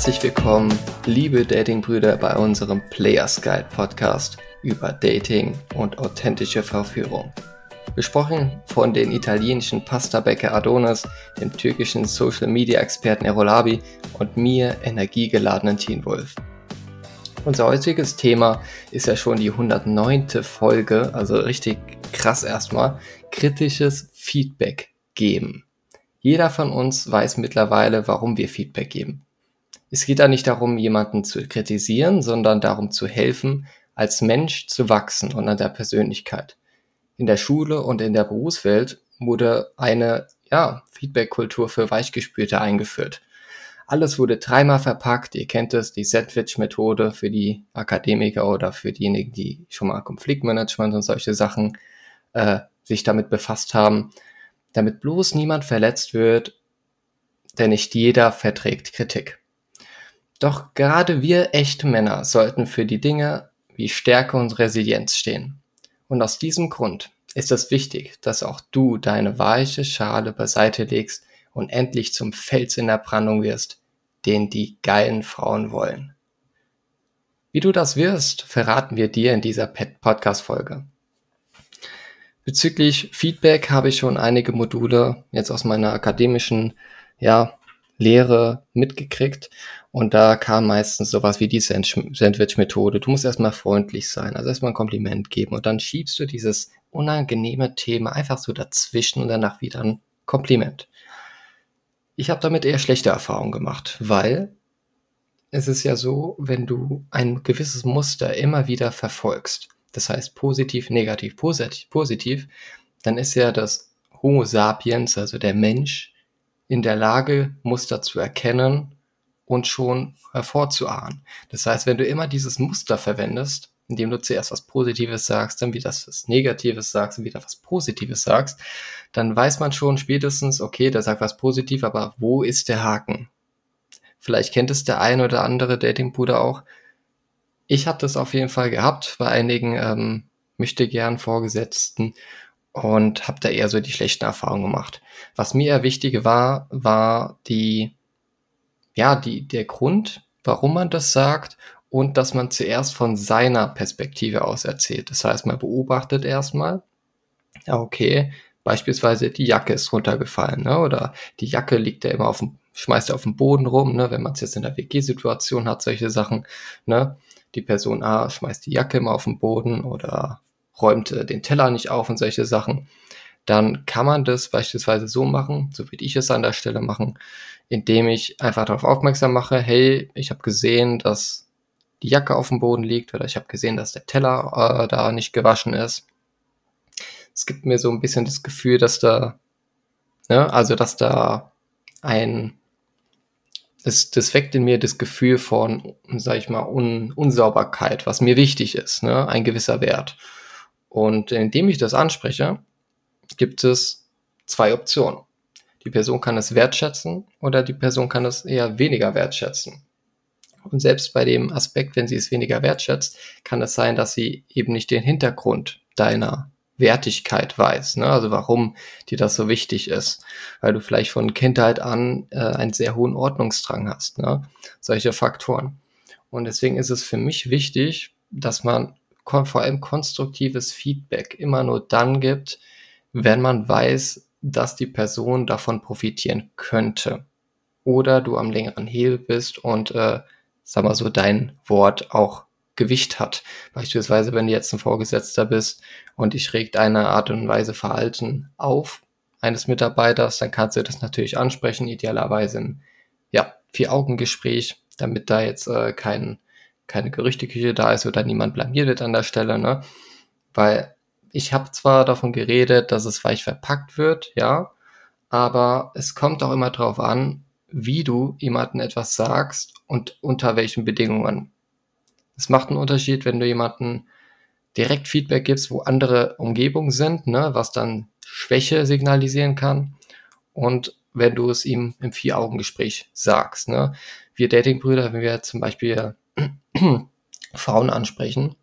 Herzlich willkommen, liebe Datingbrüder, bei unserem Players Guide Podcast über Dating und authentische Verführung. Besprochen von den italienischen Pastabäcker Adonis, dem türkischen Social Media Experten Erolabi und mir, energiegeladenen Teen Wolf. Unser heutiges Thema ist ja schon die 109. Folge, also richtig krass erstmal, kritisches Feedback geben. Jeder von uns weiß mittlerweile, warum wir Feedback geben. Es geht da nicht darum, jemanden zu kritisieren, sondern darum zu helfen, als Mensch zu wachsen und an der Persönlichkeit. In der Schule und in der Berufswelt wurde eine ja, Feedback-Kultur für Weichgespülte eingeführt. Alles wurde dreimal verpackt. Ihr kennt es, die Sandwich-Methode für die Akademiker oder für diejenigen, die schon mal Konfliktmanagement und solche Sachen äh, sich damit befasst haben, damit bloß niemand verletzt wird, denn nicht jeder verträgt Kritik. Doch gerade wir echte Männer sollten für die Dinge wie Stärke und Resilienz stehen. Und aus diesem Grund ist es wichtig, dass auch du deine weiche Schale beiseite legst und endlich zum Fels in der Brandung wirst, den die geilen Frauen wollen. Wie du das wirst, verraten wir dir in dieser Podcast-Folge. Bezüglich Feedback habe ich schon einige Module jetzt aus meiner akademischen ja, Lehre mitgekriegt und da kam meistens sowas wie die Sandwich-Methode. Du musst erstmal freundlich sein, also erstmal ein Kompliment geben und dann schiebst du dieses unangenehme Thema einfach so dazwischen und danach wieder ein Kompliment. Ich habe damit eher schlechte Erfahrungen gemacht, weil es ist ja so, wenn du ein gewisses Muster immer wieder verfolgst, das heißt positiv, negativ, positiv, positiv, dann ist ja das Homo sapiens, also der Mensch, in der Lage, Muster zu erkennen und schon hervorzuahnen. Das heißt, wenn du immer dieses Muster verwendest, indem du zuerst was Positives sagst, dann wieder was Negatives sagst und wieder was Positives sagst, dann weiß man schon spätestens, okay, der sagt was Positives, aber wo ist der Haken? Vielleicht kennt es der ein oder andere Datingbruder auch. Ich hatte es auf jeden Fall gehabt bei einigen ähm, möchte gern Vorgesetzten und habe da eher so die schlechten Erfahrungen gemacht. Was mir eher wichtig war, war die ja, die, der Grund, warum man das sagt und dass man zuerst von seiner Perspektive aus erzählt. Das heißt, man beobachtet erstmal, ja, okay, beispielsweise die Jacke ist runtergefallen, ne? oder die Jacke liegt ja immer auf dem, schmeißt er auf dem Boden rum, ne? wenn man es jetzt in der WG-Situation hat, solche Sachen, ne? Die Person A schmeißt die Jacke immer auf den Boden oder räumt äh, den Teller nicht auf und solche Sachen dann kann man das beispielsweise so machen, so würde ich es an der Stelle machen, indem ich einfach darauf aufmerksam mache, hey, ich habe gesehen, dass die Jacke auf dem Boden liegt oder ich habe gesehen, dass der Teller äh, da nicht gewaschen ist. Es gibt mir so ein bisschen das Gefühl, dass da, ne, also dass da ein, das, das weckt in mir das Gefühl von, sag ich mal, Un, Unsauberkeit, was mir wichtig ist, ne, ein gewisser Wert. Und indem ich das anspreche, gibt es zwei Optionen. Die Person kann es wertschätzen oder die Person kann es eher weniger wertschätzen. Und selbst bei dem Aspekt, wenn sie es weniger wertschätzt, kann es sein, dass sie eben nicht den Hintergrund deiner Wertigkeit weiß, ne? also warum dir das so wichtig ist, weil du vielleicht von Kindheit an äh, einen sehr hohen Ordnungsdrang hast, ne? solche Faktoren. Und deswegen ist es für mich wichtig, dass man vor allem konstruktives Feedback immer nur dann gibt, wenn man weiß, dass die Person davon profitieren könnte. Oder du am längeren Hebel bist und, äh, sag mal so, dein Wort auch Gewicht hat. Beispielsweise, wenn du jetzt ein Vorgesetzter bist und ich regt eine Art und Weise Verhalten auf eines Mitarbeiters, dann kannst du das natürlich ansprechen, idealerweise im ja, Vier-Augen-Gespräch, damit da jetzt äh, kein, keine Gerüchteküche da ist oder niemand blamiert wird an der Stelle, ne? Weil ich habe zwar davon geredet, dass es weich verpackt wird, ja, aber es kommt auch immer darauf an, wie du jemandem etwas sagst und unter welchen Bedingungen. Es macht einen Unterschied, wenn du jemanden direkt Feedback gibst, wo andere Umgebungen sind, ne, was dann Schwäche signalisieren kann. Und wenn du es ihm im Vier-Augen-Gespräch sagst. Ne. Wir Datingbrüder, wenn wir zum Beispiel Frauen ansprechen,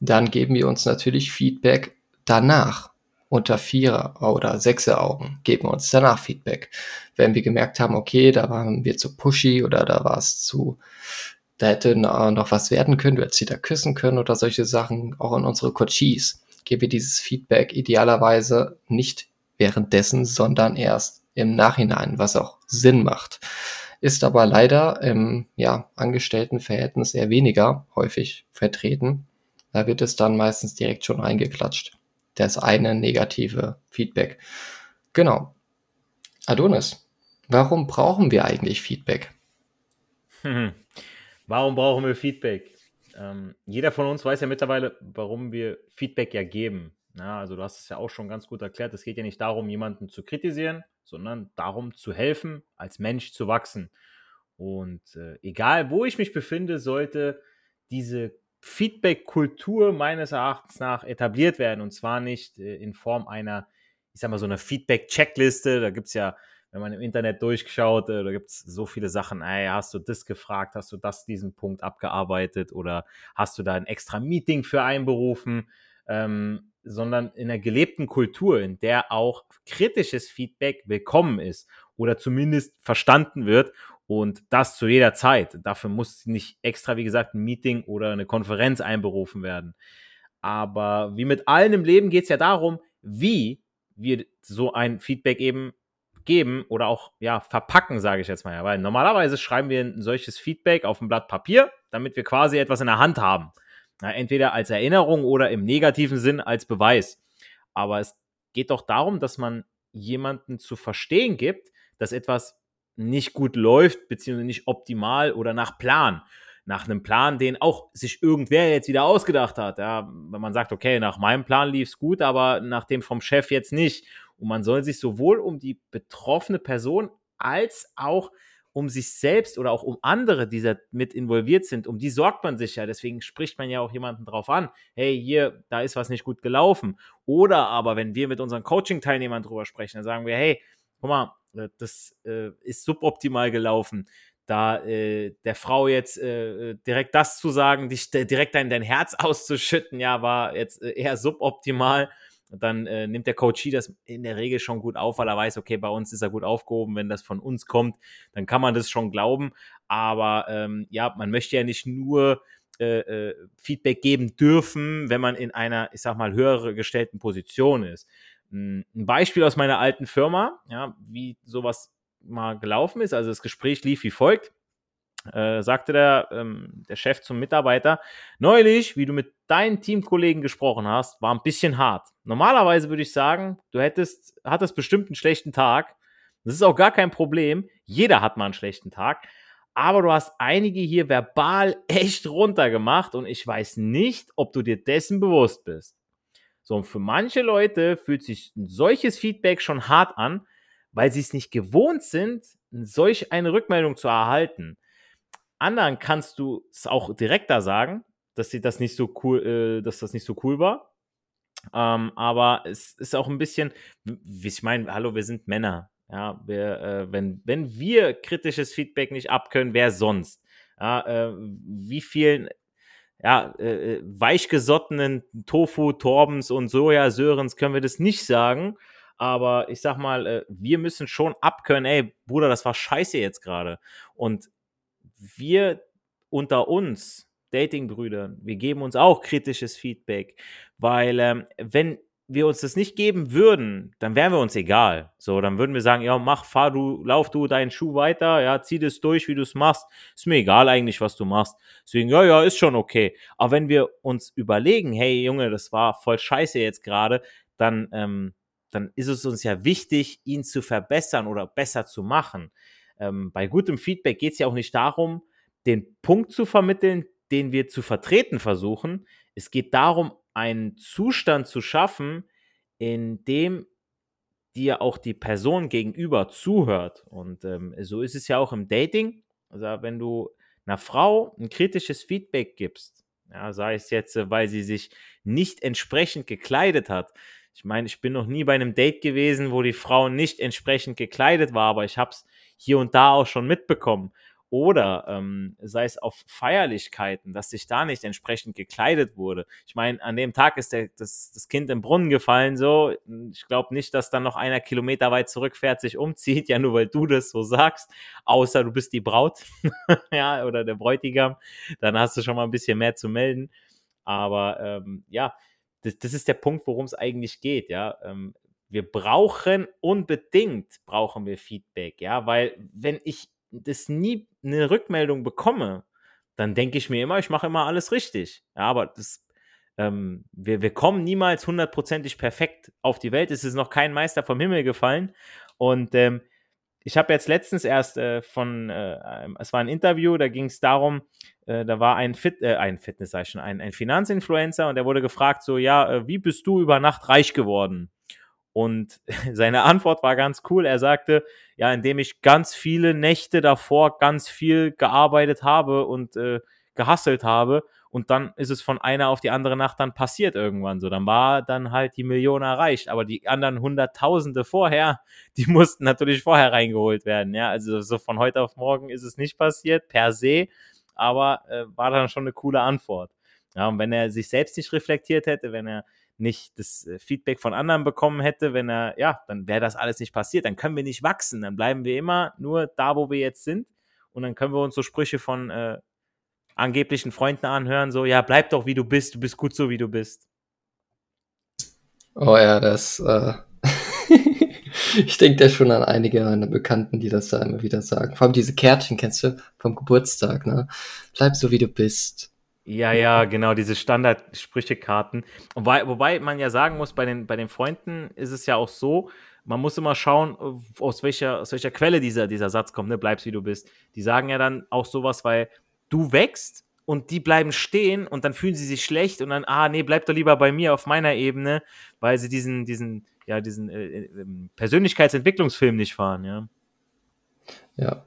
dann geben wir uns natürlich Feedback danach unter vier oder sechser Augen, geben uns danach Feedback. Wenn wir gemerkt haben, okay, da waren wir zu pushy oder da war es zu, da hätte noch was werden können, du hättest sie da küssen können oder solche Sachen, auch an unsere Coaches, geben wir dieses Feedback idealerweise nicht währenddessen, sondern erst im Nachhinein, was auch Sinn macht. Ist aber leider im ja, Angestelltenverhältnis eher weniger häufig vertreten. Da wird es dann meistens direkt schon reingeklatscht. Das eine negative Feedback. Genau. Adonis, warum brauchen wir eigentlich Feedback? Warum brauchen wir Feedback? Ähm, jeder von uns weiß ja mittlerweile, warum wir Feedback ja geben. Ja, also du hast es ja auch schon ganz gut erklärt. Es geht ja nicht darum, jemanden zu kritisieren, sondern darum zu helfen, als Mensch zu wachsen. Und äh, egal, wo ich mich befinde, sollte diese Feedback-Kultur meines Erachtens nach etabliert werden. Und zwar nicht äh, in Form einer, ich sag mal, so einer Feedback-Checkliste. Da gibt es ja, wenn man im Internet durchschaut, äh, da gibt es so viele Sachen. Ey, hast du das gefragt? Hast du das, diesen Punkt abgearbeitet? Oder hast du da ein extra Meeting für einberufen? Ähm, sondern in einer gelebten Kultur, in der auch kritisches Feedback willkommen ist oder zumindest verstanden wird und das zu jeder Zeit. Dafür muss nicht extra, wie gesagt, ein Meeting oder eine Konferenz einberufen werden. Aber wie mit allen im Leben geht es ja darum, wie wir so ein Feedback eben geben oder auch ja verpacken, sage ich jetzt mal. Weil normalerweise schreiben wir ein solches Feedback auf ein Blatt Papier, damit wir quasi etwas in der Hand haben. Ja, entweder als Erinnerung oder im negativen Sinn als Beweis. Aber es geht doch darum, dass man jemanden zu verstehen gibt, dass etwas nicht gut läuft, beziehungsweise nicht optimal oder nach Plan. Nach einem Plan, den auch sich irgendwer jetzt wieder ausgedacht hat. Ja, wenn man sagt, okay, nach meinem Plan lief es gut, aber nach dem vom Chef jetzt nicht. Und man soll sich sowohl um die betroffene Person als auch um sich selbst oder auch um andere, die da mit involviert sind, um die sorgt man sich ja. Deswegen spricht man ja auch jemanden drauf an. Hey, hier, da ist was nicht gut gelaufen. Oder aber, wenn wir mit unseren Coaching-Teilnehmern drüber sprechen, dann sagen wir, hey, guck mal, das äh, ist suboptimal gelaufen. Da äh, der Frau jetzt äh, direkt das zu sagen, dich direkt in dein Herz auszuschütten, ja, war jetzt äh, eher suboptimal dann äh, nimmt der Coach das in der Regel schon gut auf, weil er weiß, okay, bei uns ist er gut aufgehoben. Wenn das von uns kommt, dann kann man das schon glauben. Aber ähm, ja, man möchte ja nicht nur äh, äh, Feedback geben dürfen, wenn man in einer, ich sag mal, höhere gestellten Position ist. Hm, ein Beispiel aus meiner alten Firma, ja, wie sowas mal gelaufen ist. Also das Gespräch lief wie folgt. Äh, sagte der, ähm, der Chef zum Mitarbeiter, neulich, wie du mit deinen Teamkollegen gesprochen hast, war ein bisschen hart. Normalerweise würde ich sagen, du hättest, hattest bestimmt einen schlechten Tag. Das ist auch gar kein Problem. Jeder hat mal einen schlechten Tag. Aber du hast einige hier verbal echt runtergemacht und ich weiß nicht, ob du dir dessen bewusst bist. So, und für manche Leute fühlt sich ein solches Feedback schon hart an, weil sie es nicht gewohnt sind, solch eine Rückmeldung zu erhalten. Anderen kannst du es auch direkter sagen, dass sie das nicht so cool, äh, dass das nicht so cool war. Ähm, aber es ist auch ein bisschen, ich meine, hallo, wir sind Männer. Ja, wir, äh, wenn, wenn wir kritisches Feedback nicht abkönnen, wer sonst? Ja, äh, wie vielen ja, äh, äh weichgesottenen Tofu, Torbens und Sojasörens können wir das nicht sagen. Aber ich sag mal, äh, wir müssen schon abkönnen, ey, Bruder, das war scheiße jetzt gerade. Und wir unter uns, Datingbrüdern, wir geben uns auch kritisches Feedback, weil ähm, wenn wir uns das nicht geben würden, dann wären wir uns egal. So, dann würden wir sagen, ja, mach, fahr du, lauf du deinen Schuh weiter, ja, zieh das durch, wie du es machst. Ist mir egal eigentlich, was du machst. Deswegen, ja, ja, ist schon okay. Aber wenn wir uns überlegen, hey Junge, das war voll scheiße jetzt gerade, dann, ähm, dann ist es uns ja wichtig, ihn zu verbessern oder besser zu machen ähm, bei gutem Feedback geht es ja auch nicht darum, den Punkt zu vermitteln, den wir zu vertreten versuchen. Es geht darum, einen Zustand zu schaffen, in dem dir auch die Person gegenüber zuhört. Und ähm, so ist es ja auch im Dating. Also wenn du einer Frau ein kritisches Feedback gibst, ja, sei es jetzt, äh, weil sie sich nicht entsprechend gekleidet hat. Ich meine, ich bin noch nie bei einem Date gewesen, wo die Frau nicht entsprechend gekleidet war, aber ich habe es hier und da auch schon mitbekommen. Oder ähm, sei es auf Feierlichkeiten, dass sich da nicht entsprechend gekleidet wurde. Ich meine, an dem Tag ist der, das, das Kind im Brunnen gefallen, so. Ich glaube nicht, dass dann noch einer Kilometer weit zurückfährt, sich umzieht, ja, nur weil du das so sagst, außer du bist die Braut, ja, oder der Bräutigam, dann hast du schon mal ein bisschen mehr zu melden. Aber ähm, ja, das, das ist der Punkt, worum es eigentlich geht, ja. Ähm, wir brauchen unbedingt brauchen wir Feedback, ja, weil wenn ich das nie eine Rückmeldung bekomme, dann denke ich mir immer, ich mache immer alles richtig. Ja, aber das, ähm, wir, wir kommen niemals hundertprozentig perfekt auf die Welt. Es ist noch kein Meister vom Himmel gefallen. Und ähm, ich habe jetzt letztens erst äh, von, äh, es war ein Interview, da ging es darum, äh, da war ein, Fit, äh, ein Fitness, sag ich schon, ein, ein Finanzinfluencer und der wurde gefragt, so, ja, äh, wie bist du über Nacht reich geworden? Und seine Antwort war ganz cool. Er sagte, ja, indem ich ganz viele Nächte davor ganz viel gearbeitet habe und äh, gehasselt habe. Und dann ist es von einer auf die andere Nacht dann passiert irgendwann so. Dann war dann halt die Million erreicht. Aber die anderen Hunderttausende vorher, die mussten natürlich vorher reingeholt werden. Ja, also so von heute auf morgen ist es nicht passiert, per se. Aber äh, war dann schon eine coole Antwort. Ja, und wenn er sich selbst nicht reflektiert hätte, wenn er nicht das äh, Feedback von anderen bekommen hätte, wenn er, ja, dann wäre das alles nicht passiert. Dann können wir nicht wachsen. Dann bleiben wir immer nur da, wo wir jetzt sind. Und dann können wir uns so Sprüche von äh, angeblichen Freunden anhören, so, ja, bleib doch wie du bist, du bist gut so, wie du bist. Oh ja, das, äh, ich denke da schon an einige meiner Bekannten, die das da immer wieder sagen. Vor allem diese Kärtchen, kennst du, vom Geburtstag, ne? Bleib so, wie du bist. Ja, ja, genau, diese Standard-Sprüchekarten. Wobei, wobei man ja sagen muss, bei den, bei den Freunden ist es ja auch so, man muss immer schauen, aus welcher, aus welcher Quelle dieser, dieser Satz kommt, ne? Bleibst wie du bist. Die sagen ja dann auch sowas, weil du wächst und die bleiben stehen und dann fühlen sie sich schlecht und dann, ah, nee, bleib doch lieber bei mir auf meiner Ebene, weil sie diesen, diesen, ja, diesen äh, äh ähm, Persönlichkeitsentwicklungsfilm nicht fahren, ja. Ja,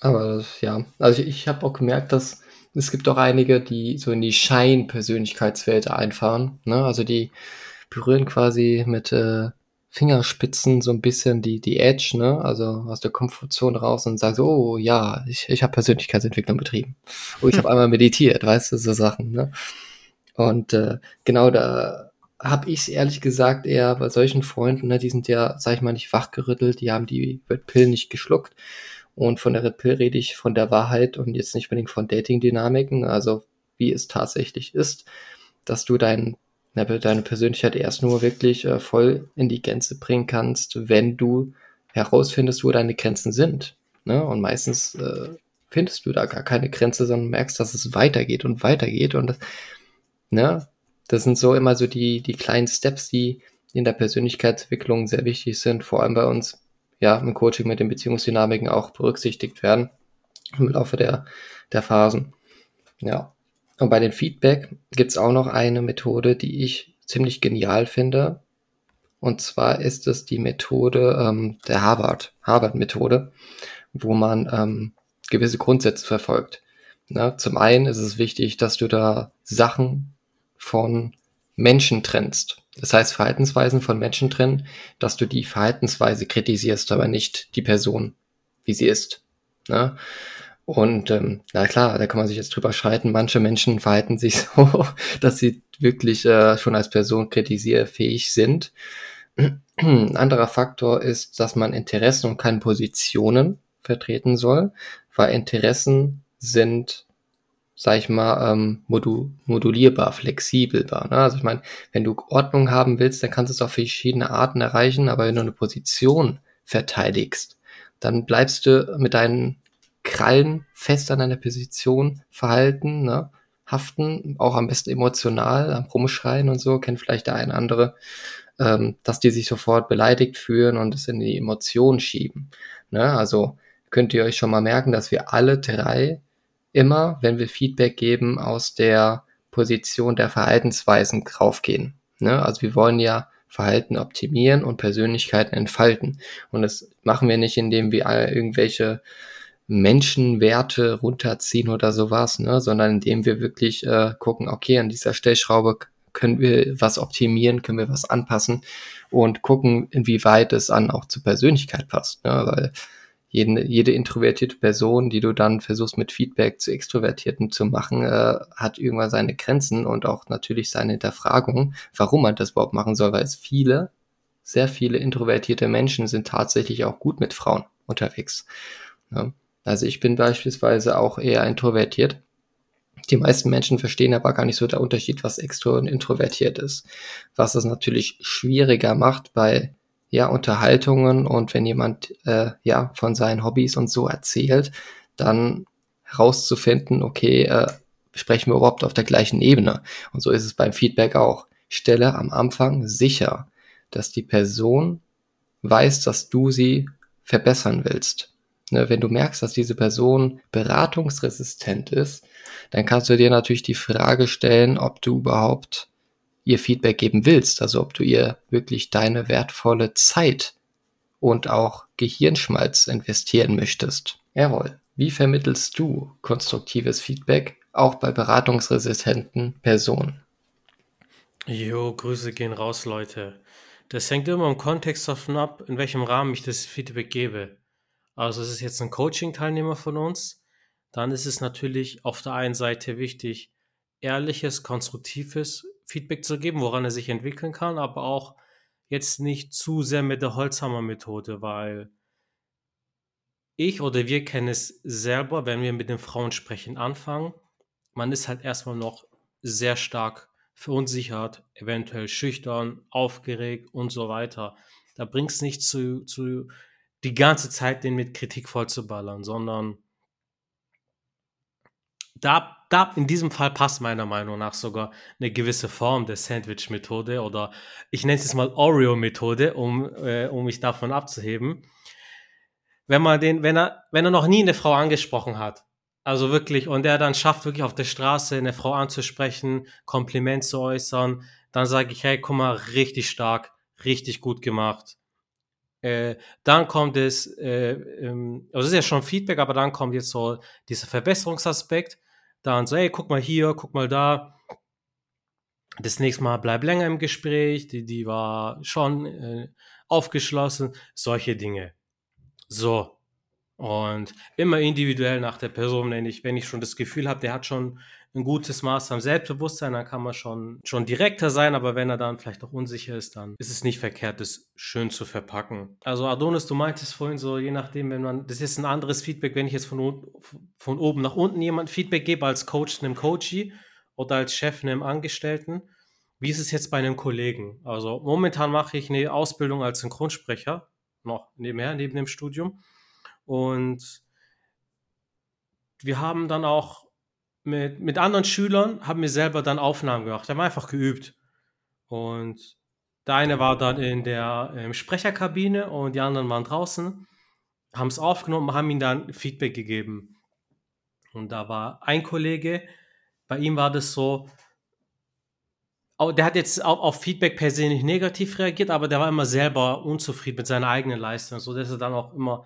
aber ja, also ich, ich habe auch gemerkt, dass es gibt auch einige, die so in die Schein-Persönlichkeitswelt einfahren. Ne? Also die berühren quasi mit äh, Fingerspitzen so ein bisschen die, die Edge, ne? also aus der Komfortzone raus und sagen so, oh ja, ich, ich habe Persönlichkeitsentwicklung betrieben. Oh, ich habe einmal meditiert, weißt du, so Sachen. Ne? Und äh, genau da habe ich ehrlich gesagt eher bei solchen Freunden, ne, die sind ja, sag ich mal, nicht wachgerüttelt, die haben die Pillen nicht geschluckt und von der Red Pill rede ich von der Wahrheit und jetzt nicht unbedingt von Dating-Dynamiken, also wie es tatsächlich ist, dass du dein, deine Persönlichkeit erst nur wirklich äh, voll in die Gänze bringen kannst, wenn du herausfindest, wo deine Grenzen sind. Ne? Und meistens äh, findest du da gar keine Grenze, sondern merkst, dass es weitergeht und weitergeht. Und das, ne? das sind so immer so die, die kleinen Steps, die in der Persönlichkeitsentwicklung sehr wichtig sind, vor allem bei uns ja, im Coaching mit den Beziehungsdynamiken auch berücksichtigt werden im Laufe der, der Phasen. Ja. Und bei den Feedback gibt es auch noch eine Methode, die ich ziemlich genial finde. Und zwar ist es die Methode ähm, der Harvard, Harvard-Methode, wo man ähm, gewisse Grundsätze verfolgt. Na, zum einen ist es wichtig, dass du da Sachen von Menschen trennst. Das heißt, Verhaltensweisen von Menschen trennen, dass du die Verhaltensweise kritisierst, aber nicht die Person, wie sie ist. Ne? Und ähm, na klar, da kann man sich jetzt drüber schreiten. Manche Menschen verhalten sich so, dass sie wirklich äh, schon als Person kritisierfähig sind. Ein anderer Faktor ist, dass man Interessen und keine Positionen vertreten soll, weil Interessen sind sag ich mal, ähm, modu modulierbar, flexibelbar. Ne? Also ich meine, wenn du Ordnung haben willst, dann kannst du es auf verschiedene Arten erreichen, aber wenn du eine Position verteidigst, dann bleibst du mit deinen Krallen fest an deiner Position verhalten, ne? haften, auch am besten emotional, am Rumschreien und so, kennt vielleicht der eine andere, ähm, dass die sich sofort beleidigt fühlen und es in die Emotionen schieben. Ne? Also könnt ihr euch schon mal merken, dass wir alle drei immer, wenn wir Feedback geben, aus der Position der Verhaltensweisen draufgehen. Ne? Also wir wollen ja Verhalten optimieren und Persönlichkeiten entfalten. Und das machen wir nicht, indem wir irgendwelche Menschenwerte runterziehen oder sowas, ne? sondern indem wir wirklich äh, gucken, okay, an dieser Stellschraube können wir was optimieren, können wir was anpassen und gucken, inwieweit es an auch zur Persönlichkeit passt. Ne? Weil jede, jede introvertierte Person, die du dann versuchst mit Feedback zu Extrovertierten zu machen, äh, hat irgendwann seine Grenzen und auch natürlich seine Hinterfragung, warum man das überhaupt machen soll, weil es viele, sehr viele introvertierte Menschen sind tatsächlich auch gut mit Frauen unterwegs. Ja. Also ich bin beispielsweise auch eher introvertiert. Die meisten Menschen verstehen aber gar nicht so der Unterschied, was extro und introvertiert ist. Was es natürlich schwieriger macht bei ja, Unterhaltungen und wenn jemand äh, ja von seinen Hobbys und so erzählt, dann herauszufinden, okay, äh, sprechen wir überhaupt auf der gleichen Ebene. Und so ist es beim Feedback auch. Stelle am Anfang sicher, dass die Person weiß, dass du sie verbessern willst. Ne, wenn du merkst, dass diese Person beratungsresistent ist, dann kannst du dir natürlich die Frage stellen, ob du überhaupt ihr Feedback geben willst, also ob du ihr wirklich deine wertvolle Zeit und auch Gehirnschmalz investieren möchtest. Errol, wie vermittelst du konstruktives Feedback auch bei beratungsresistenten Personen? Jo, Grüße gehen raus, Leute. Das hängt immer im Kontext davon ab, in welchem Rahmen ich das Feedback gebe. Also es ist jetzt ein Coaching-Teilnehmer von uns, dann ist es natürlich auf der einen Seite wichtig, ehrliches, konstruktives Feedback zu geben, woran er sich entwickeln kann, aber auch jetzt nicht zu sehr mit der Holzhammer-Methode, weil ich oder wir kennen es selber, wenn wir mit den Frauen sprechen anfangen, man ist halt erstmal noch sehr stark verunsichert, eventuell schüchtern, aufgeregt und so weiter. Da bringt es nicht zu, zu die ganze Zeit den mit Kritik voll zu ballern, sondern da, da in diesem Fall passt meiner Meinung nach sogar eine gewisse Form der Sandwich-Methode oder ich nenne es jetzt mal Oreo-Methode, um, äh, um mich davon abzuheben. Wenn man den, wenn er, wenn er noch nie eine Frau angesprochen hat, also wirklich, und er dann schafft, wirklich auf der Straße eine Frau anzusprechen, Kompliment zu äußern, dann sage ich, hey, guck mal, richtig stark, richtig gut gemacht. Äh, dann kommt es, äh, ähm, also es ist ja schon Feedback, aber dann kommt jetzt so dieser Verbesserungsaspekt. Dann so, hey, guck mal hier, guck mal da. Das nächste Mal bleib länger im Gespräch, die, die war schon äh, aufgeschlossen, solche Dinge. So. Und immer individuell nach der Person, wenn ich, wenn ich schon das Gefühl habe, der hat schon ein gutes Maß an Selbstbewusstsein, dann kann man schon, schon direkter sein, aber wenn er dann vielleicht auch unsicher ist, dann ist es nicht verkehrt, das schön zu verpacken. Also Adonis, du meintest vorhin so, je nachdem, wenn man, das ist ein anderes Feedback, wenn ich jetzt von, von oben nach unten jemand Feedback gebe, als Coach einem Coachie oder als Chef einem Angestellten. Wie ist es jetzt bei einem Kollegen? Also momentan mache ich eine Ausbildung als Synchronsprecher, noch nebenher, neben dem Studium. Und wir haben dann auch mit, mit anderen Schülern haben wir selber dann Aufnahmen gemacht. Haben einfach geübt. Und der eine war dann in der ähm, Sprecherkabine und die anderen waren draußen, haben es aufgenommen, haben ihm dann Feedback gegeben. Und da war ein Kollege, bei ihm war das so, der hat jetzt auf Feedback per se nicht negativ reagiert, aber der war immer selber unzufrieden mit seiner eigenen Leistung, so dass er dann auch immer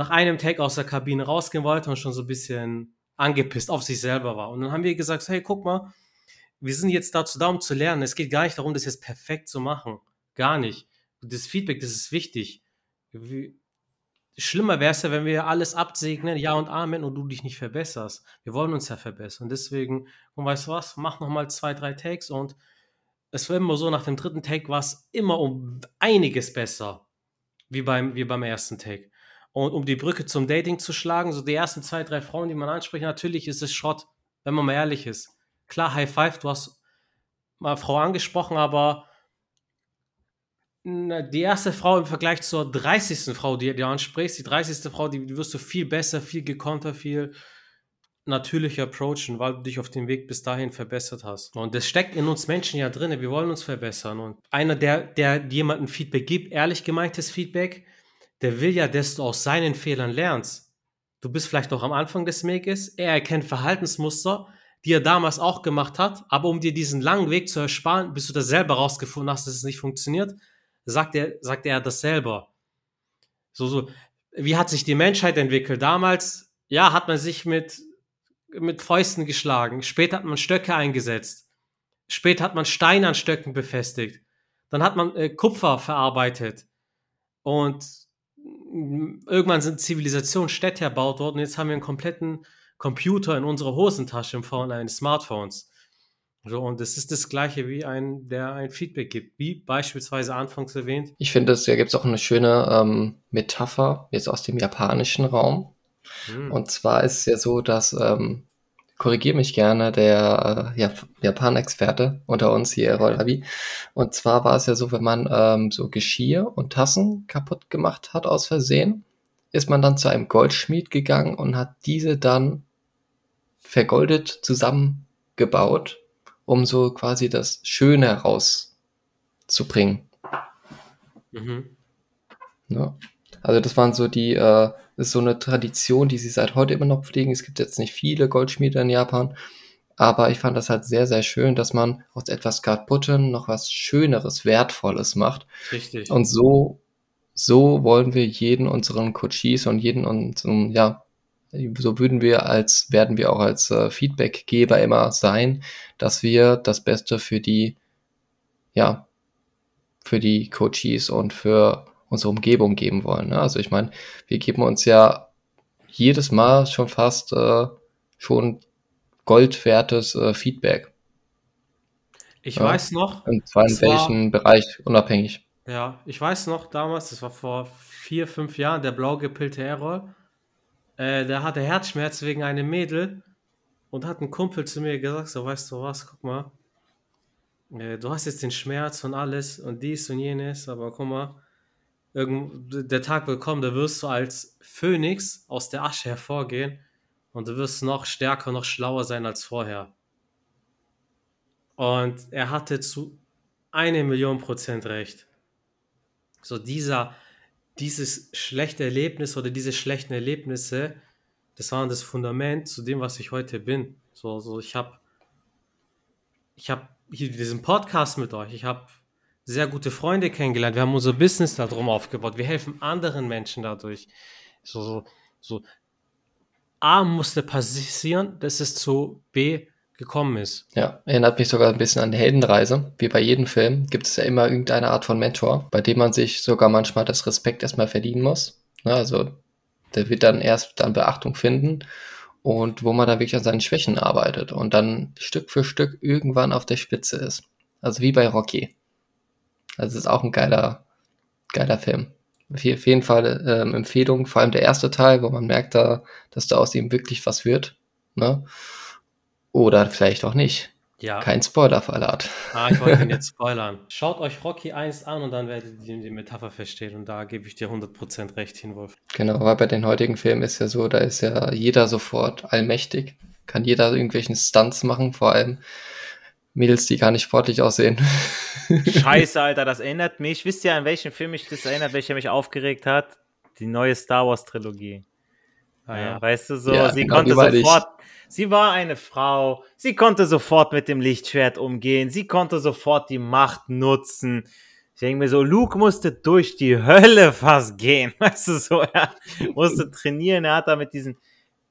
nach einem Tag aus der Kabine rausgehen wollte und schon so ein bisschen angepisst auf sich selber war. Und dann haben wir gesagt, hey, guck mal, wir sind jetzt dazu da, um zu lernen. Es geht gar nicht darum, das jetzt perfekt zu machen. Gar nicht. Das Feedback, das ist wichtig. Wie, schlimmer wäre es ja, wenn wir alles absegnen, Ja und Amen, und du dich nicht verbesserst. Wir wollen uns ja verbessern. Deswegen, und weißt du was, mach nochmal zwei, drei Takes und es war immer so, nach dem dritten Take war es immer um einiges besser, wie beim, wie beim ersten Take. Und um die Brücke zum Dating zu schlagen, so die ersten zwei, drei Frauen, die man anspricht, natürlich ist es Schrott, wenn man mal ehrlich ist. Klar, High Five, du hast mal Frau angesprochen, aber die erste Frau im Vergleich zur 30. Frau, die du ansprichst, die 30. Frau, die, wirst du viel besser, viel gekonter, viel natürlicher approachen, weil du dich auf dem Weg bis dahin verbessert hast. Und das steckt in uns Menschen ja drin, wir wollen uns verbessern. Und einer, der, der jemandem Feedback gibt, ehrlich gemeintes Feedback, der will ja, dass du aus seinen Fehlern lernst. Du bist vielleicht noch am Anfang des Weges, er erkennt Verhaltensmuster, die er damals auch gemacht hat, aber um dir diesen langen Weg zu ersparen, bis du das selber rausgefunden hast, dass es nicht funktioniert, sagt er, sagt er das selber. So, so, wie hat sich die Menschheit entwickelt? Damals, ja, hat man sich mit, mit Fäusten geschlagen. Später hat man Stöcke eingesetzt. Später hat man Steine an Stöcken befestigt. Dann hat man äh, Kupfer verarbeitet. Und irgendwann sind Zivilisationen, Städte erbaut worden. Jetzt haben wir einen kompletten Computer in unserer Hosentasche in Form eines Smartphones. So, und das ist das Gleiche wie ein, der ein Feedback gibt, wie beispielsweise anfangs erwähnt. Ich finde, da gibt es auch eine schöne ähm, Metapher jetzt aus dem japanischen Raum. Hm. Und zwar ist es ja so, dass, ähm, korrigiere mich gerne, der äh, ja, Japan-Experte unter uns hier, Rollabi. Und zwar war es ja so, wenn man ähm, so Geschirr und Tassen kaputt gemacht hat aus Versehen, ist man dann zu einem Goldschmied gegangen und hat diese dann vergoldet zusammengebaut um so quasi das Schöne herauszubringen. Mhm. Ja. Also das waren so die, äh, ist so eine Tradition, die sie seit heute immer noch pflegen. Es gibt jetzt nicht viele Goldschmiede in Japan, aber ich fand das halt sehr, sehr schön, dass man aus etwas Kaputtem noch was Schöneres, Wertvolles macht. Richtig. Und so, so wollen wir jeden unseren Coaches und jeden unseren, ja, so würden wir als, werden wir auch als äh, Feedbackgeber immer sein, dass wir das Beste für die, ja, für die Coaches und für unsere Umgebung geben wollen. Ne? Also ich meine, wir geben uns ja jedes Mal schon fast äh, schon goldwertes äh, Feedback. Ich ja? weiß noch. Und zwar in welchem war, Bereich unabhängig. Ja, ich weiß noch damals, das war vor vier, fünf Jahren, der blau gepillte Errol äh, der hatte Herzschmerz wegen einem Mädel und hat ein Kumpel zu mir gesagt, so weißt du was, guck mal, äh, du hast jetzt den Schmerz und alles und dies und jenes, aber guck mal, der Tag wird kommen, da wirst du als Phönix aus der Asche hervorgehen und du wirst noch stärker, noch schlauer sein als vorher. Und er hatte zu eine Million Prozent recht. So dieser dieses schlechte Erlebnis oder diese schlechten Erlebnisse, das waren das Fundament zu dem, was ich heute bin. So, so ich habe ich habe hier diesen Podcast mit euch, ich habe sehr gute Freunde kennengelernt, wir haben unser Business darum aufgebaut, wir helfen anderen Menschen dadurch. So, so, so. A musste passieren, dass es zu B gekommen ist. Ja, erinnert mich sogar ein bisschen an die Heldenreise. Wie bei jedem Film gibt es ja immer irgendeine Art von Mentor, bei dem man sich sogar manchmal das Respekt erstmal verdienen muss. Ja, also der wird dann erst dann Beachtung finden und wo man dann wirklich an seinen Schwächen arbeitet und dann Stück für Stück irgendwann auf der Spitze ist. Also wie bei Rocky. Also es ist auch ein geiler, geiler Film. Auf jeden Fall ähm, Empfehlung, vor allem der erste Teil, wo man merkt da, dass da aus ihm wirklich was wird. Ne? Oder vielleicht auch nicht. Ja. Kein Spoiler-Verlat. Ah, ich wollte ihn jetzt spoilern. Schaut euch Rocky 1 an und dann werdet ihr die Metapher verstehen. Und da gebe ich dir 100% recht hin, Wolf. Genau, weil bei den heutigen Filmen ist ja so, da ist ja jeder sofort allmächtig. Kann jeder irgendwelchen Stunts machen, vor allem Mädels, die gar nicht sportlich aussehen. Scheiße, Alter, das erinnert mich. Wisst ihr, an welchen Film mich das erinnert, welcher mich aufgeregt hat? Die neue Star Wars-Trilogie. Ah, ja. Weißt du, so, ja, sie genau, konnte sofort, sie war eine Frau, sie konnte sofort mit dem Lichtschwert umgehen, sie konnte sofort die Macht nutzen. Ich denke mir so, Luke musste durch die Hölle fast gehen, weißt du, so, er musste trainieren, er hat da mit diesen,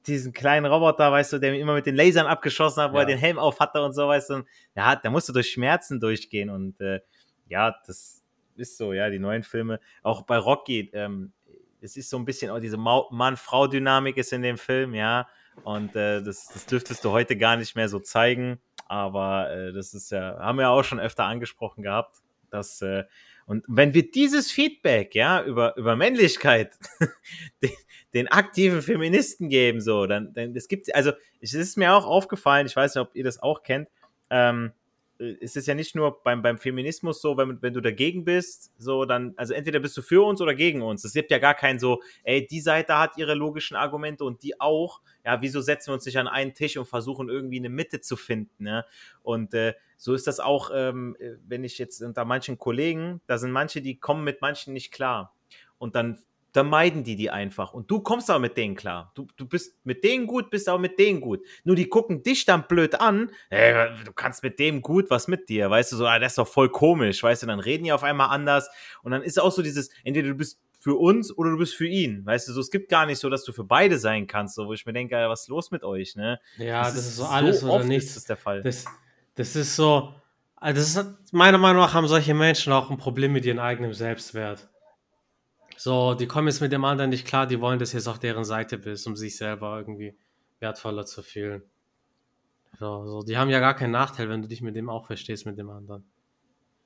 diesen kleinen Roboter, weißt du, der immer mit den Lasern abgeschossen hat, wo ja. er den Helm auf hatte und so, weißt du, der hat, der musste durch Schmerzen durchgehen und, äh, ja, das ist so, ja, die neuen Filme, auch bei Rocky, ähm, es ist so ein bisschen auch diese Mann-Frau-Dynamik ist in dem Film, ja. Und äh, das, das dürftest du heute gar nicht mehr so zeigen. Aber äh, das ist ja, haben wir auch schon öfter angesprochen gehabt, dass äh, und wenn wir dieses Feedback, ja, über, über Männlichkeit den, den aktiven Feministen geben, so, dann, dann es gibt, also es ist mir auch aufgefallen, ich weiß nicht, ob ihr das auch kennt, ähm, äh, es ist ja nicht nur beim, beim Feminismus so, wenn, wenn du dagegen bist, so dann, also entweder bist du für uns oder gegen uns. Es gibt ja gar kein so, ey, die Seite hat ihre logischen Argumente und die auch. Ja, wieso setzen wir uns nicht an einen Tisch und versuchen irgendwie eine Mitte zu finden, ne? Und äh, so ist das auch, ähm, äh, wenn ich jetzt unter manchen Kollegen, da sind manche, die kommen mit manchen nicht klar. Und dann dann meiden die die einfach. Und du kommst aber mit denen klar. Du, du bist mit denen gut, bist aber mit denen gut. Nur die gucken dich dann blöd an. Ey, du kannst mit dem gut, was mit dir? Weißt du, so, ah, das ist doch voll komisch. Weißt du, dann reden die auf einmal anders. Und dann ist auch so dieses, entweder du bist für uns oder du bist für ihn. Weißt du, so, es gibt gar nicht so, dass du für beide sein kannst, so, wo ich mir denke, was ist los mit euch, ne? Ja, das, das ist so alles so oder nichts. Ist der Fall. Das, das ist so, also das ist, meiner Meinung nach haben solche Menschen auch ein Problem mit ihrem eigenen Selbstwert. So, die kommen jetzt mit dem anderen nicht klar, die wollen, dass du jetzt auf deren Seite bist, um sich selber irgendwie wertvoller zu fühlen. So, so, die haben ja gar keinen Nachteil, wenn du dich mit dem auch verstehst, mit dem anderen.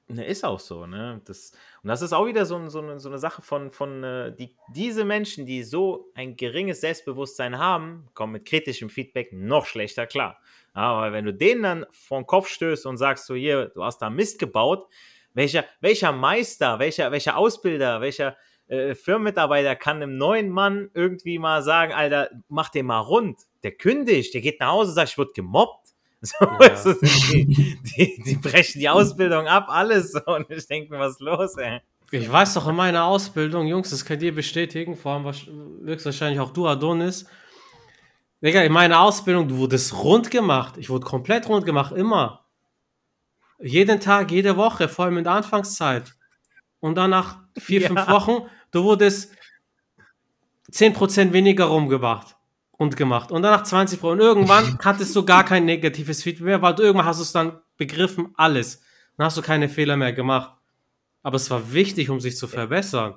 Ne, ist auch so, ne? Das, und das ist auch wieder so, so, eine, so eine Sache von, von äh, die, diese Menschen, die so ein geringes Selbstbewusstsein haben, kommen mit kritischem Feedback noch schlechter klar. Aber wenn du denen dann vor den Kopf stößt und sagst so, hier, du hast da Mist gebaut, welcher, welcher Meister, welcher, welcher Ausbilder, welcher äh, Firmenmitarbeiter kann einem neuen Mann irgendwie mal sagen, Alter, mach den mal rund. Der kündigt, der geht nach Hause und sagt, ich wurde gemobbt. So, Ja. so die, die, die brechen die Ausbildung ab, alles. So. Und ich denke mir, was ist los, ey? Ich weiß doch in meiner Ausbildung, Jungs, das könnt ihr bestätigen, vor allem wahrsch- höchstwahrscheinlich auch du, Adonis. Digga, in meiner Ausbildung, du wurdest rund gemacht. Ich wurde komplett rund gemacht, immer. Jeden Tag, jede Woche, vor allem in der Anfangszeit. Und dann nach vier, Ja. fünf Wochen, du wurdest 10% weniger rumgemacht und gemacht. Und dann nach 20% Und irgendwann hattest du gar kein negatives Feedback mehr, weil du irgendwann hast du es dann begriffen, alles. Dann hast du keine Fehler mehr gemacht. Aber es war wichtig, um sich zu verbessern.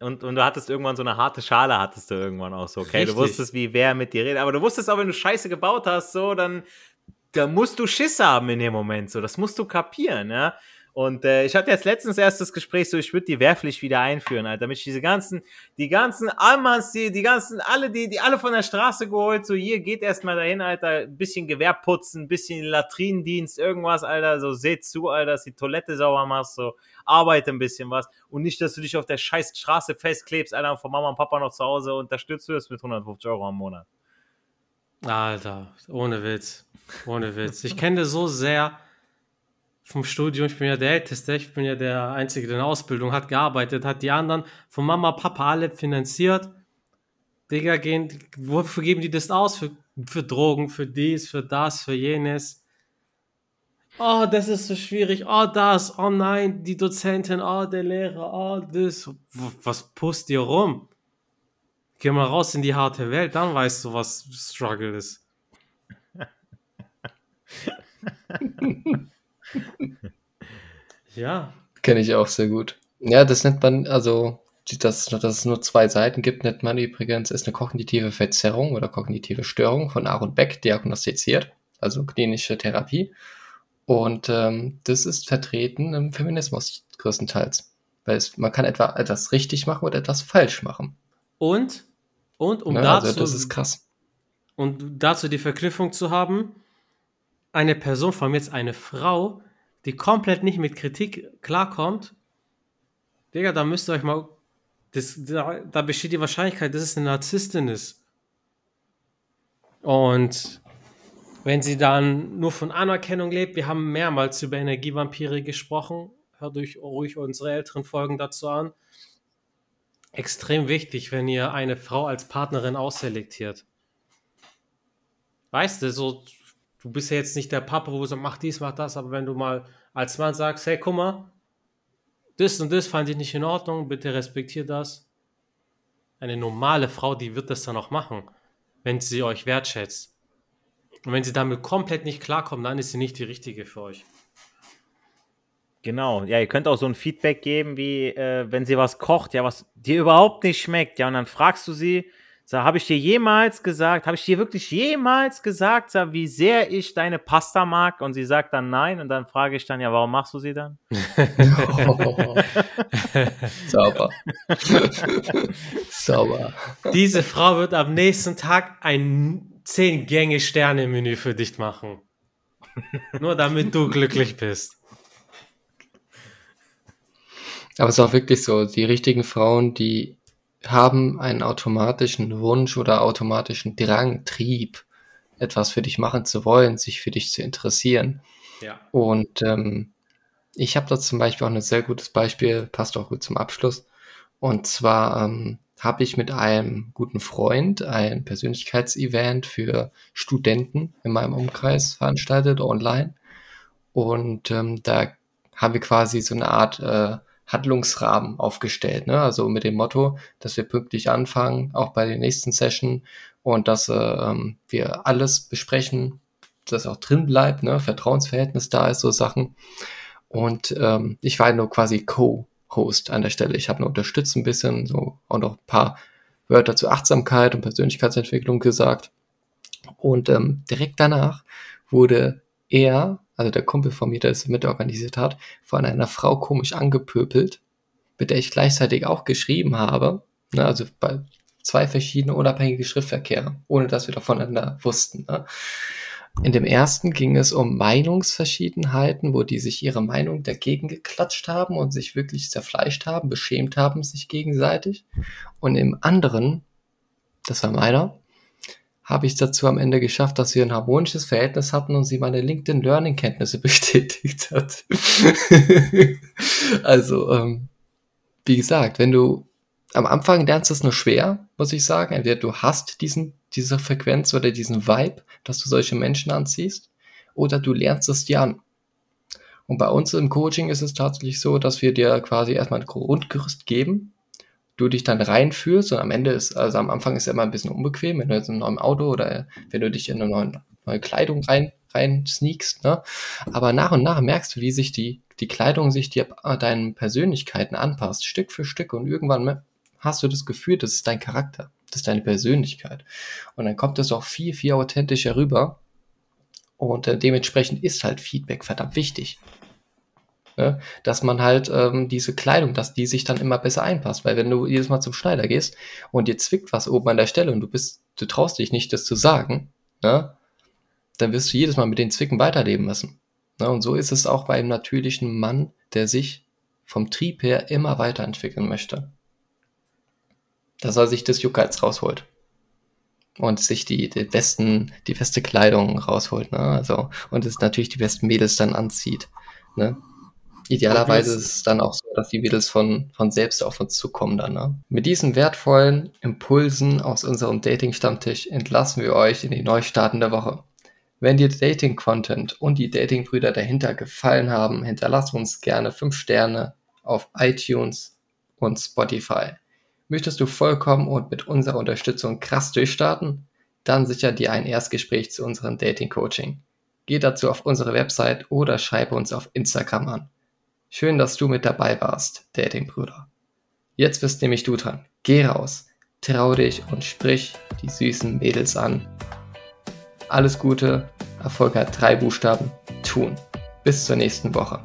Und, und du hattest irgendwann so eine harte Schale, hattest du irgendwann auch so. Okay, Richtig. du wusstest, wie wer mit dir redet. Aber du wusstest auch, wenn du Scheiße gebaut hast, so, dann da musst du Schiss haben in dem Moment. So, das musst du kapieren, ja. Und äh, ich hatte jetzt letztens erst das Gespräch, so ich würde die Wehrpflicht wieder einführen, Alter, damit ich diese ganzen, die ganzen Almans, die, die ganzen, alle, die, die alle von der Straße geholt, so hier geht erstmal dahin, Alter, ein bisschen Gewehr putzen, ein bisschen Latrinendienst, irgendwas, Alter, so seht zu, Alter, dass die Toilette sauber machst, so arbeite ein bisschen was und nicht, dass du dich auf der scheiß Straße festklebst, Alter, und von Mama und Papa noch zu Hause unterstützt das mit 150 Euro am Monat. Alter, ohne Witz. Ohne Witz. Ich kenne so sehr vom Studium. Ich bin ja der Älteste. Ich bin ja der Einzige, der in der Ausbildung hat gearbeitet, hat die anderen von Mama, Papa alle finanziert. Digga, gehen, wofür geben die das aus? Für, für Drogen, für dies, für das, für jenes. Oh, das ist so schwierig. Oh, das. Oh nein, die Dozentin. Oh, der Lehrer. Oh, das. Was pust dir rum? Geh mal raus in die harte Welt, dann weißt du, was Struggle ist. ja, Kenne ich auch sehr gut. Ja, das nennt man, also, dass, dass es nur zwei Seiten gibt, nennt man übrigens, ist eine kognitive Verzerrung oder kognitive Störung von Aaron Beck diagnostiziert, also klinische Therapie. Und ähm, das ist vertreten im Feminismus größtenteils. Weil es, man kann etwa etwas richtig machen oder etwas falsch machen. und, und um ne? dazu, Also das ist krass. und dazu die Verknüpfung zu haben, eine Person, vor allem jetzt eine Frau, die komplett nicht mit Kritik klarkommt, Digga, da müsst ihr euch mal, das, da, da besteht die Wahrscheinlichkeit, dass es eine Narzisstin ist. Und wenn sie dann nur von Anerkennung lebt, wir haben mehrmals über Energievampire gesprochen, hört euch ruhig unsere älteren Folgen dazu an. Extrem wichtig, wenn ihr eine Frau als Partnerin ausselektiert. Weißt du, so, du bist ja jetzt nicht der Papa, wo du sagst, mach dies, mach das, aber wenn du mal als Mann sagst, hey, guck mal, das und das fand ich nicht in Ordnung, bitte respektier das. Eine normale Frau, die wird das dann auch machen, wenn sie euch wertschätzt. Und wenn sie damit komplett nicht klarkommt, dann ist sie nicht die richtige für euch. Genau, ja, ihr könnt auch so ein Feedback geben, wie äh, wenn sie was kocht, ja, was dir überhaupt nicht schmeckt, ja, und dann fragst du sie, sag, habe ich dir jemals gesagt, habe ich dir wirklich jemals gesagt, sag, wie sehr ich deine Pasta mag? Und sie sagt dann nein, und dann frage ich dann, ja, warum machst du sie dann? Sauber. Sauber. Diese Frau wird am nächsten Tag ein 10-Gänge-Sterne-Menü für dich machen. Nur damit du glücklich bist. Aber es ist auch wirklich so, die richtigen Frauen, die haben einen automatischen Wunsch oder automatischen Drang, Trieb, etwas für dich machen zu wollen, sich für dich zu interessieren. Ja. Und ähm, ich habe da zum Beispiel auch ein sehr gutes Beispiel, passt auch gut zum Abschluss. Und zwar ähm, habe ich mit einem guten Freund ein Persönlichkeitsevent für Studenten in meinem Umkreis veranstaltet, online. Und ähm, da haben wir quasi so eine Art äh, Handlungsrahmen aufgestellt. Ne? Also mit dem Motto, dass wir pünktlich anfangen, auch bei der nächsten Session und dass äh, wir alles besprechen, dass auch drin bleibt, ne? Vertrauensverhältnis da ist, so Sachen. Und ähm, ich war nur quasi Co. Host an der Stelle. Ich habe nur unterstützt ein bisschen, so auch noch ein paar Wörter zu Achtsamkeit und Persönlichkeitsentwicklung gesagt. Und ähm, direkt danach wurde er, also der Kumpel von mir, der es mitorganisiert hat, von einer Frau komisch angepöbelt, mit der ich gleichzeitig auch geschrieben habe. Ne, also bei zwei verschiedene unabhängige Schriftverkehre, ohne dass wir voneinander wussten. Ne? In dem ersten ging es um Meinungsverschiedenheiten, wo die sich ihre Meinung dagegen geklatscht haben und sich wirklich zerfleischt haben, beschämt haben sich gegenseitig. Und im anderen, das war meiner, habe ich dazu am Ende geschafft, dass wir ein harmonisches Verhältnis hatten und sie meine LinkedIn Learning Kenntnisse bestätigt hat. also, ähm, wie gesagt, wenn du am Anfang lernst du es nur schwer, muss ich sagen. Entweder du hast diesen, diese Frequenz oder diesen Vibe, dass du solche Menschen anziehst, oder du lernst es dir an. Und bei uns im Coaching ist es tatsächlich so, dass wir dir quasi erstmal ein Grundgerüst geben, du dich dann reinfühlst und am Ende ist, also am Anfang ist es immer ein bisschen unbequem, wenn du jetzt in einem neuen Auto oder wenn du dich in eine neue, neue Kleidung rein, rein sneakst, ne? Aber nach und nach merkst du, wie sich die, die Kleidung sich dir, deinen Persönlichkeiten anpasst, Stück für Stück und irgendwann hast du das Gefühl, das ist dein Charakter, das ist deine Persönlichkeit. Und dann kommt es auch viel, viel authentischer rüber. Und äh, dementsprechend ist halt Feedback verdammt wichtig. Ne? Dass man halt ähm, diese Kleidung, dass die sich dann immer besser einpasst. Weil wenn du jedes Mal zum Schneider gehst und dir zwickt was oben an der Stelle und du bist, du traust dich nicht, das zu sagen, ne? dann wirst du jedes Mal mit den Zwicken weiterleben müssen. Ne? Und so ist es auch bei einem natürlichen Mann, der sich vom Trieb her immer weiterentwickeln möchte dass er sich das Juckreiz rausholt. Und sich die, die besten, die beste Kleidung rausholt, ne? Also, und es natürlich die besten Mädels dann anzieht. Ne? Idealerweise ist es dann auch so, dass die Mädels von, von selbst auf uns zukommen dann. Ne? Mit diesen wertvollen Impulsen aus unserem Dating-Stammtisch entlassen wir euch in die Neustarten Woche. Wenn dir Dating-Content und die Dating-Brüder dahinter gefallen haben, hinterlass uns gerne 5 Sterne auf iTunes und Spotify. Möchtest du vollkommen und mit unserer Unterstützung krass durchstarten? Dann sicher dir ein Erstgespräch zu unserem Dating-Coaching. Geh dazu auf unsere Website oder schreibe uns auf Instagram an. Schön, dass du mit dabei warst, Dating-Bruder. Jetzt bist nämlich du dran. Geh raus, trau dich und sprich die süßen Mädels an. Alles Gute, Erfolg hat drei Buchstaben, tun. Bis zur nächsten Woche.